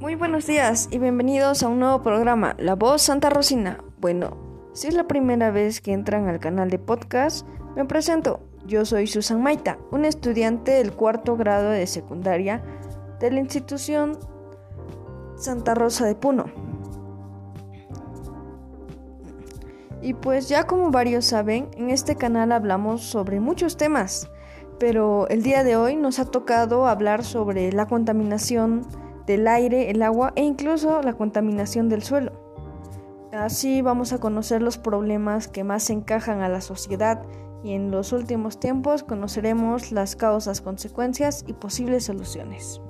Muy buenos días y bienvenidos a un nuevo programa, La Voz Santa Rosina. Bueno, si es la primera vez que entran al canal de podcast, me presento. Yo soy Susan Maita, un estudiante del cuarto grado de secundaria de la institución Santa Rosa de Puno. Y pues ya como varios saben, en este canal hablamos sobre muchos temas, pero el día de hoy nos ha tocado hablar sobre la contaminación del aire, el agua e incluso la contaminación del suelo. Así vamos a conocer los problemas que más encajan a la sociedad y en los últimos tiempos conoceremos las causas, consecuencias y posibles soluciones.